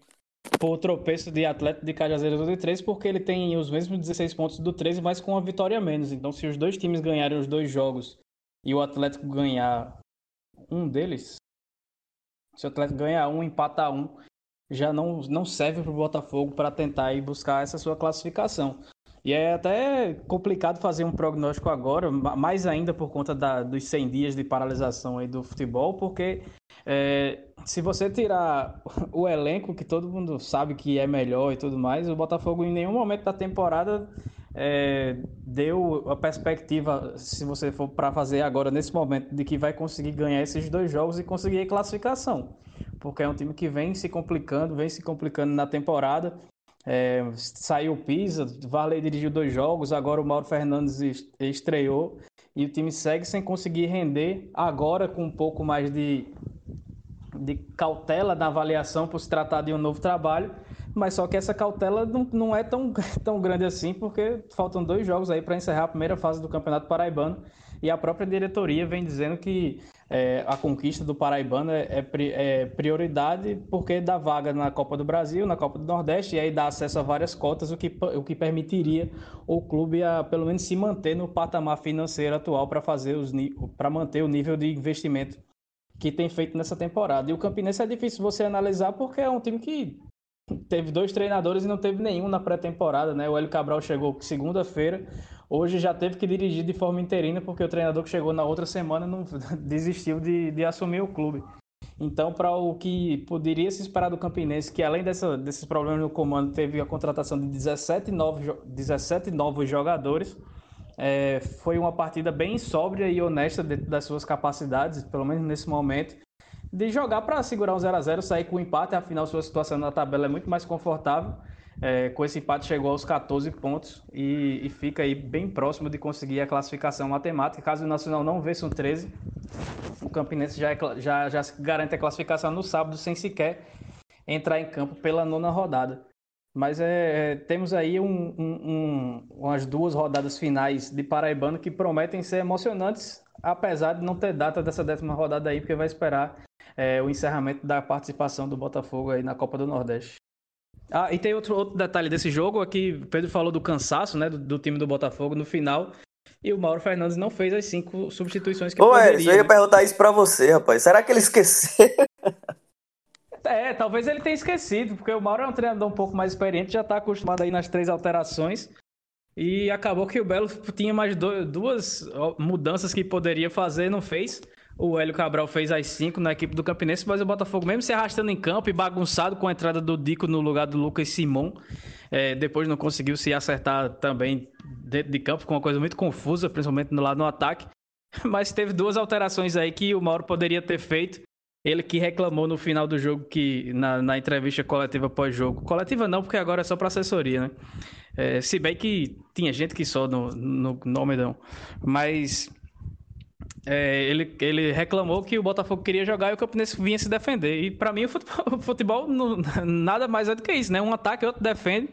Por o tropeço de atleta de Cajazeiras do 13, porque ele tem os mesmos 16 pontos do 13, mas com uma vitória a menos. Então, se os dois times ganharem os dois jogos e o Atlético ganhar um deles, se o Atlético ganhar um, empata um, já não, não serve para o Botafogo para tentar ir buscar essa sua classificação. E é até complicado fazer um prognóstico agora, mais ainda por conta da, dos 100 dias de paralisação aí do futebol, porque é, se você tirar o elenco, que todo mundo sabe que é melhor e tudo mais, o Botafogo em nenhum momento da temporada é, deu a perspectiva, se você for para fazer agora nesse momento, de que vai conseguir ganhar esses dois jogos e conseguir a classificação. Porque é um time que vem se complicando, vem se complicando na temporada. É, saiu o Pisa, Varley dirigiu dois jogos, agora o Mauro Fernandes estreou e o time segue sem conseguir render, agora com um pouco mais de, de cautela na avaliação por se tratar de um novo trabalho, mas só que essa cautela não, não é tão, tão grande assim, porque faltam dois jogos aí para encerrar a primeira fase do Campeonato Paraibano e a própria diretoria vem dizendo que é, a conquista do Paraibano é, é, é, prioridade porque dá vaga na Copa do Brasil, na Copa do Nordeste, e aí dá acesso a várias cotas, o que, o que permitiria o clube a pelo menos se manter no patamar financeiro atual para fazer os para manter o nível de investimento que tem feito nessa temporada. E o Campinense é difícil você analisar porque é um time que teve dois treinadores e não teve nenhum na pré-temporada, né? O Hélio Cabral chegou segunda-feira, Hoje já teve que dirigir de forma interina porque o treinador que chegou na outra semana não desistiu de, de assumir o clube. Então, para o que poderia se esperar do Campinense, que além dessa, desses problemas no comando, teve a contratação de 17 novos, 17 novos jogadores, é, foi uma partida bem sóbria e honesta dentro das suas capacidades, pelo menos nesse momento, de jogar para segurar um 0 a 0 sair com um empate, afinal sua situação na tabela é muito mais confortável é, com esse empate chegou aos 14 pontos e, e, fica aí bem próximo de conseguir a classificação matemática. Caso o Nacional não vença um 13, o Campinense já, é, já, já garante a classificação no sábado sem sequer entrar em campo pela nona rodada. Mas é, é temos aí um, um, um, umas duas rodadas finais de Paraibano que prometem ser emocionantes, apesar de não ter data dessa décima rodada aí, porque vai esperar é, o encerramento da participação do Botafogo aí na Copa do Nordeste. Ah, e tem outro, outro detalhe desse jogo, aqui o Pedro falou do cansaço, né, do, do, time do Botafogo no final, e o Mauro Fernandes não fez as cinco substituições que Ô, poderia. Ô, eu ia né? perguntar isso pra você, rapaz. Será que ele esqueceu? É, talvez ele tenha esquecido, porque o Mauro é um treinador um pouco mais experiente, já tá acostumado aí nas três alterações, e acabou que o Belo tinha mais do, duas mudanças que poderia fazer, não fez. O Hélio Cabral fez as cinco na equipe do Campinense, mas o Botafogo, mesmo se arrastando em campo e bagunçado com a entrada do Dico no lugar do Lucas Simon, é, depois não conseguiu se acertar também dentro de campo, com uma coisa muito confusa, principalmente no lado no ataque. Mas teve duas alterações aí que o Mauro poderia ter feito Ele que reclamou no final do jogo que na, na entrevista coletiva pós-jogo. Coletiva não, porque agora é só para assessoria, né? É, se bem que tinha gente que só no, no, no Almedão. Mas é, ele, ele reclamou que o Botafogo queria jogar e o Campinense vinha se defender. E para mim o futebol, o futebol não, nada mais é do que isso, né? Um ataque, outro defende.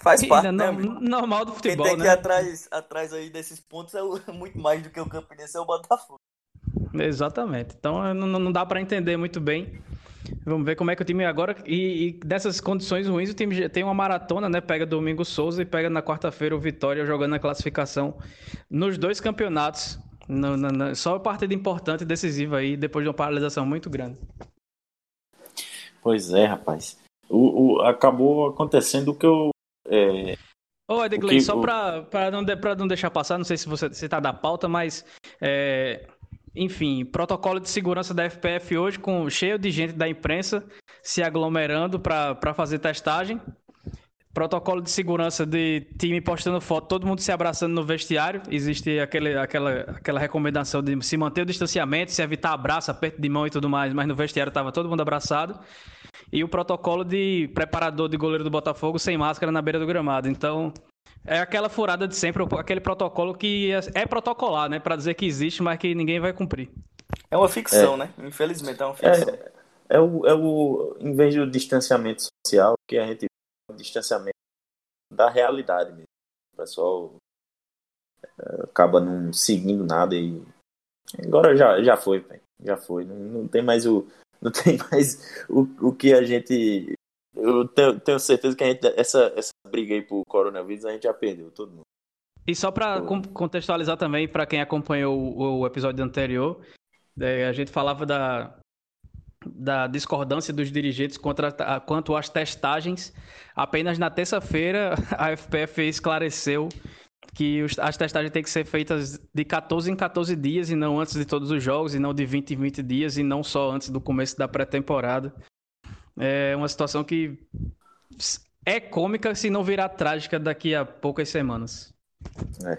Faz parte, né? No, normal do futebol, Quem tem né? que ir atrás, atrás aí desses pontos é o, muito mais do que o Campinense é o Botafogo. Exatamente. Então não, não dá para entender muito bem. Vamos ver como é que o time agora. E, e, dessas condições ruins, o time tem uma maratona, né? Pega domingo Souza e pega na quarta-feira o Vitória jogando na classificação nos dois campeonatos. No, no, no, só partida importante e decisiva aí, depois de uma paralisação muito grande. Pois é, rapaz. O, o acabou acontecendo o que eu. É... Ô, Edgley, só para não, não deixar passar, não sei se você está da pauta, mas é, enfim, protocolo de segurança da FPF hoje, com cheio de gente da imprensa se aglomerando para fazer testagem. Protocolo de segurança de time postando foto, todo mundo se abraçando no vestiário. Existe aquele, aquela, aquela recomendação de se manter o distanciamento, se evitar abraço, aperto de mão e tudo mais, mas no vestiário estava todo mundo abraçado. E o protocolo de preparador de goleiro do Botafogo sem máscara na beira do gramado. Então, é aquela furada de sempre, aquele protocolo que é, é protocolar, né? Para dizer que existe, mas que ninguém vai cumprir. É uma ficção, é. né? Infelizmente é uma ficção. É, é, o, é o. Em vez do distanciamento social, que a gente distanciamento da realidade mesmo. O pessoal é, acaba não seguindo nada e. Agora já, já foi, já foi. Não, não tem mais o. Não tem mais o, o que a gente eu tenho, tenho, certeza que a gente, essa, essa briga aí pro coronavírus a gente já perdeu, todo mundo. E só para contextualizar também, para quem acompanhou o, o episódio anterior, é, a gente falava da, da discordância dos dirigentes contra, quanto às testagens. Apenas na terça-feira, a FPF esclareceu que os, as testagens têm que ser feitas de 14 em 14 dias e não antes de todos os jogos, e não de 20 em 20 dias, e não só antes do começo da pré-temporada. É uma situação que é cômica se não virar trágica daqui a poucas semanas. É.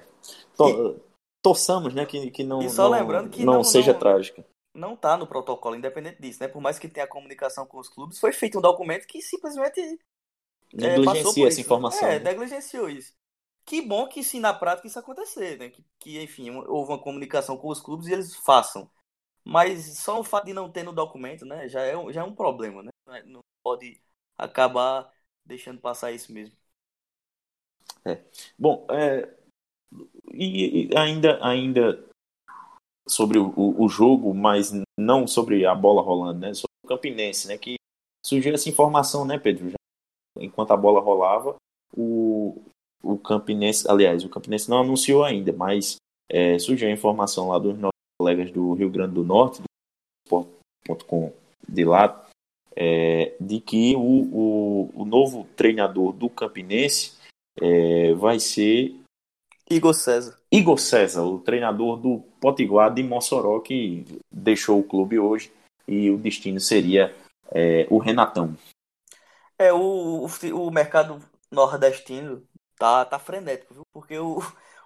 To, torçamos, né, que, que não, e só não, lembrando que não, não seja não, trágica. Não tá no protocolo, independente disso, né? Por mais que tenha comunicação com os clubes, foi feito um documento que simplesmente é, negligencia essa informação. É, né? negligenciou isso. Que bom que sim, na prática isso acontecer, né? Que, que, enfim, houve uma comunicação com os clubes e eles façam. Mas só o fato de não ter no documento, né, já é, já é um problema, né? Não pode acabar deixando passar isso mesmo. É. Bom, é, e, e, ainda, ainda sobre o, o, jogo, mas não sobre a bola rolando, né? Sobre o Campinense, né? Que surgiu essa informação, né, Pedro? Já, enquanto a bola rolava, o, o Campinense, aliás, o Campinense não anunciou ainda, mas é, surgiu a informação lá dos nossos colegas do Rio Grande do Norte, do Sport.com de lá, é, de que o, o, o, novo treinador do Campinense é, vai ser Igor César. Igor César, o treinador do Potiguar de Mossoró, que deixou o clube hoje e o destino seria é, o Renatão. É, o, o, o, mercado nordestino tá, tá frenético, viu? Porque o,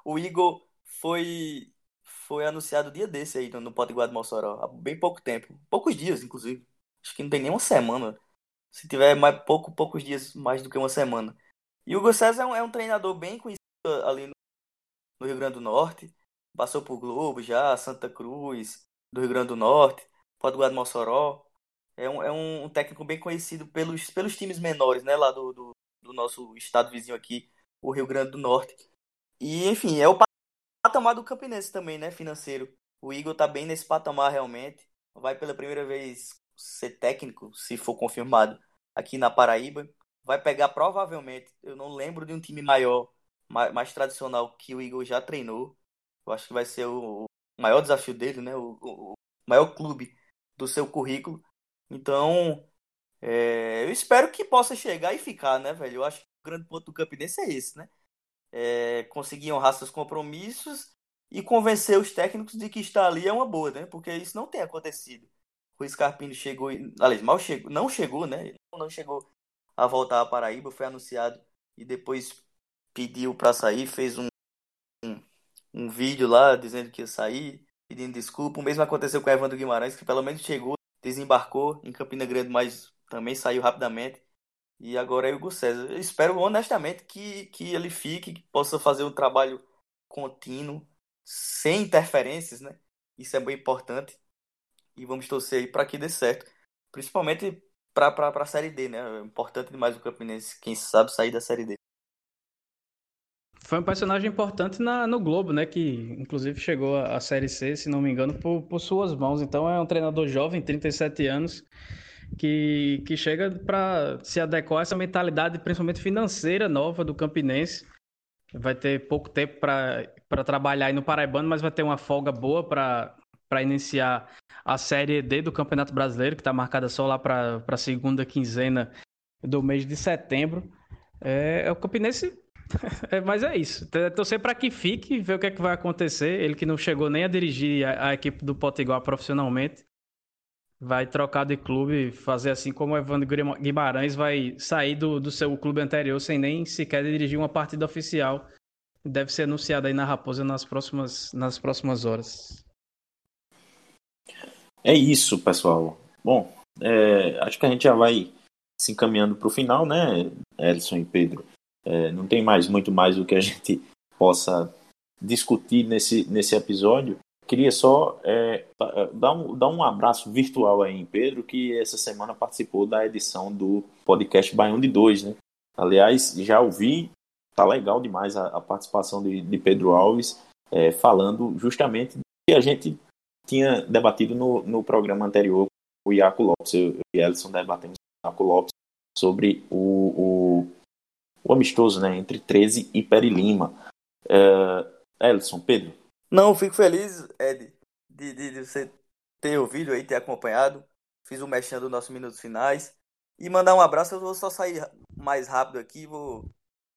o Igor foi, foi anunciado dia desse aí no Potiguar de Mossoró, há bem pouco tempo. Poucos dias, inclusive. Acho que não tem nem uma semana. Se tiver mais pouco, poucos dias mais do que uma semana. E o Hugo César é um, é um treinador bem conhecido ali no, no, Rio Grande do Norte. Passou por Globo já, Santa Cruz, do Rio Grande do Norte, Potiguar de Mossoró. É um, é um técnico bem conhecido pelos, pelos times menores, né? Lá do, do, do nosso estado vizinho aqui, o Rio Grande do Norte. E, enfim, é o patamar do Campinense também, né? Financeiro. O Igor tá bem nesse patamar realmente. Vai pela primeira vez ser técnico, se for confirmado, aqui na Paraíba. Vai pegar provavelmente, eu não lembro de um time maior, mais, mais tradicional que o Igor já treinou. Eu acho que vai ser o, maior desafio dele, né? O, o, maior clube do seu currículo. Então, é, eu espero que possa chegar e ficar, né, velho? Eu acho que o grande ponto do Campinense é esse, né? É, conseguir honrar seus compromissos e convencer os técnicos de que estar ali é uma boa, né? Porque isso não tem acontecido o Scarpino chegou, aliás, mal chegou, não chegou, né? Não chegou a voltar à Paraíba, foi anunciado e depois pediu para sair, fez um, um, um, vídeo lá dizendo que ia sair, pedindo desculpa. O mesmo aconteceu com o Evandro Guimarães, que pelo menos chegou desembarcou em Campina Grande, mas também saiu rapidamente. E agora é o Hugo César. Eu espero honestamente que, que ele fique, que possa fazer um trabalho contínuo, sem interferências, né? Isso é bem importante. E vamos torcer aí para que dê certo. Principalmente para a Série D, né? É importante demais o Campinense, quem sabe, sair da Série D. Foi um personagem importante na, no Globo, né? Que inclusive chegou à Série C, se não me engano, por, por suas mãos. Então é um treinador jovem, 37 anos, que, que chega para se adequar a essa mentalidade, principalmente financeira nova do Campinense. Vai ter pouco tempo para trabalhar aí no Paraibano, mas vai ter uma folga boa para iniciar a Série D do Campeonato Brasileiro, que está marcada só lá para a segunda quinzena do mês de setembro. É, é o Campinense é, mas é isso. Torcer para que fique, ver o que é que vai acontecer. Ele que não chegou nem a dirigir a, a equipe do Potiguar profissionalmente. Vai trocar de clube, fazer assim como o Evandro Guimarães vai sair do, do seu clube anterior sem nem sequer dirigir uma partida oficial. Deve ser anunciado aí na Raposa nas próximas, nas próximas horas. É isso, pessoal. Bom, é, acho que a gente já vai se encaminhando para o final, né, Edson e Pedro? É, não tem mais muito mais do que a gente possa discutir nesse, nesse episódio. Queria só é, dar, um, dar um abraço virtual aí em Pedro, que essa semana participou da edição do podcast Baião de 2, né? Aliás, já ouvi, tá legal demais a, a participação de, de, Pedro Alves, é, falando justamente do que a gente tinha debatido no, no programa anterior com o Iaco Lopes. Eu, eu e Elson debatemos com o Iaco Lopes sobre o, o o amistoso né, entre 13 e Peri Lima. Uh, Elson, Pedro? Não, fico feliz, Ed, de, de, de, você ter ouvido aí, ter acompanhado. Fiz o um mexendo dos nossos minutos finais. E mandar um abraço, eu vou só sair mais rápido aqui, vou,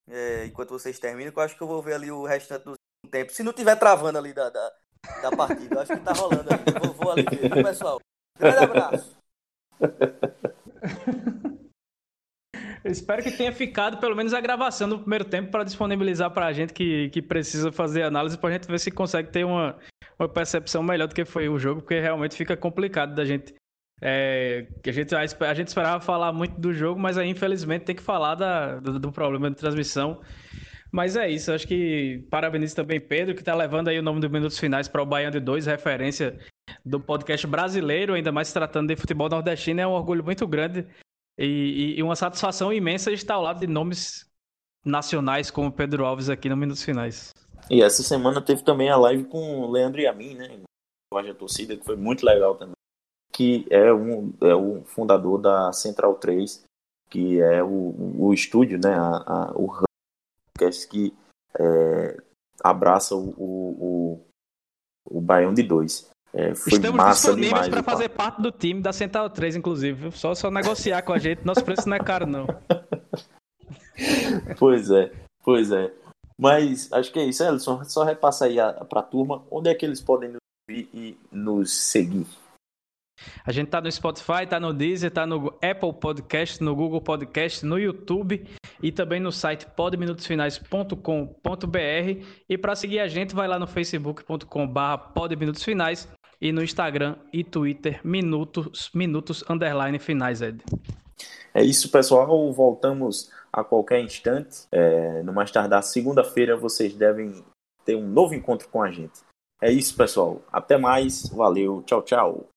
é, enquanto vocês terminam, que eu acho que eu vou ver ali o restante do tempo. Se não tiver travando ali da, da, da partida, eu acho que tá rolando ali. Eu vou, vou ali ver, viu, pessoal? Grande abraço. Espero que tenha ficado pelo menos a gravação do primeiro tempo para disponibilizar para a gente que, que precisa fazer análise para a gente ver se consegue ter uma, uma percepção melhor do que foi o jogo, porque realmente fica complicado da gente. É, a, gente a gente esperava falar muito do jogo, mas aí infelizmente tem que falar da, do, do problema de transmissão. Mas é isso, acho que parabenizo também Pedro, que está levando aí o nome dos Minutos Finais para o Baiano de 2, referência do podcast brasileiro, ainda mais tratando de futebol nordestino, é um orgulho muito grande e, e, uma satisfação imensa estar ao lado de nomes nacionais como Pedro Alves aqui no Minutos Finais. E essa semana teve também a live com o Leandro e a mim, né? A torcida, que foi muito legal também. Que é um, é o fundador da Central 3, que é o, o estúdio, né? A, a, o podcast que é, abraça o, o, o, o Baião de Dois. É, foi Estamos massa disponíveis para fazer parte do time da Central 3, inclusive. Só, só negociar com a gente, nosso preço não é caro, não. pois é, pois é. Mas acho que é isso, Elson. Só repassa aí para a turma onde é que eles podem nos ouvir e nos seguir. A gente tá no Spotify, tá no Deezer, tá no Apple Podcast, no Google Podcast, no YouTube e também no site podminutosfinais.com.br. E para seguir a gente, vai lá no facebook.com/podminutosfinais e no Instagram e Twitter, minutos, minutos underline finais, Ed. É isso, pessoal. Voltamos a qualquer instante. É, no mais tardar, segunda-feira, vocês devem ter um novo encontro com a gente. É isso, pessoal. Até mais. Valeu. Tchau, tchau.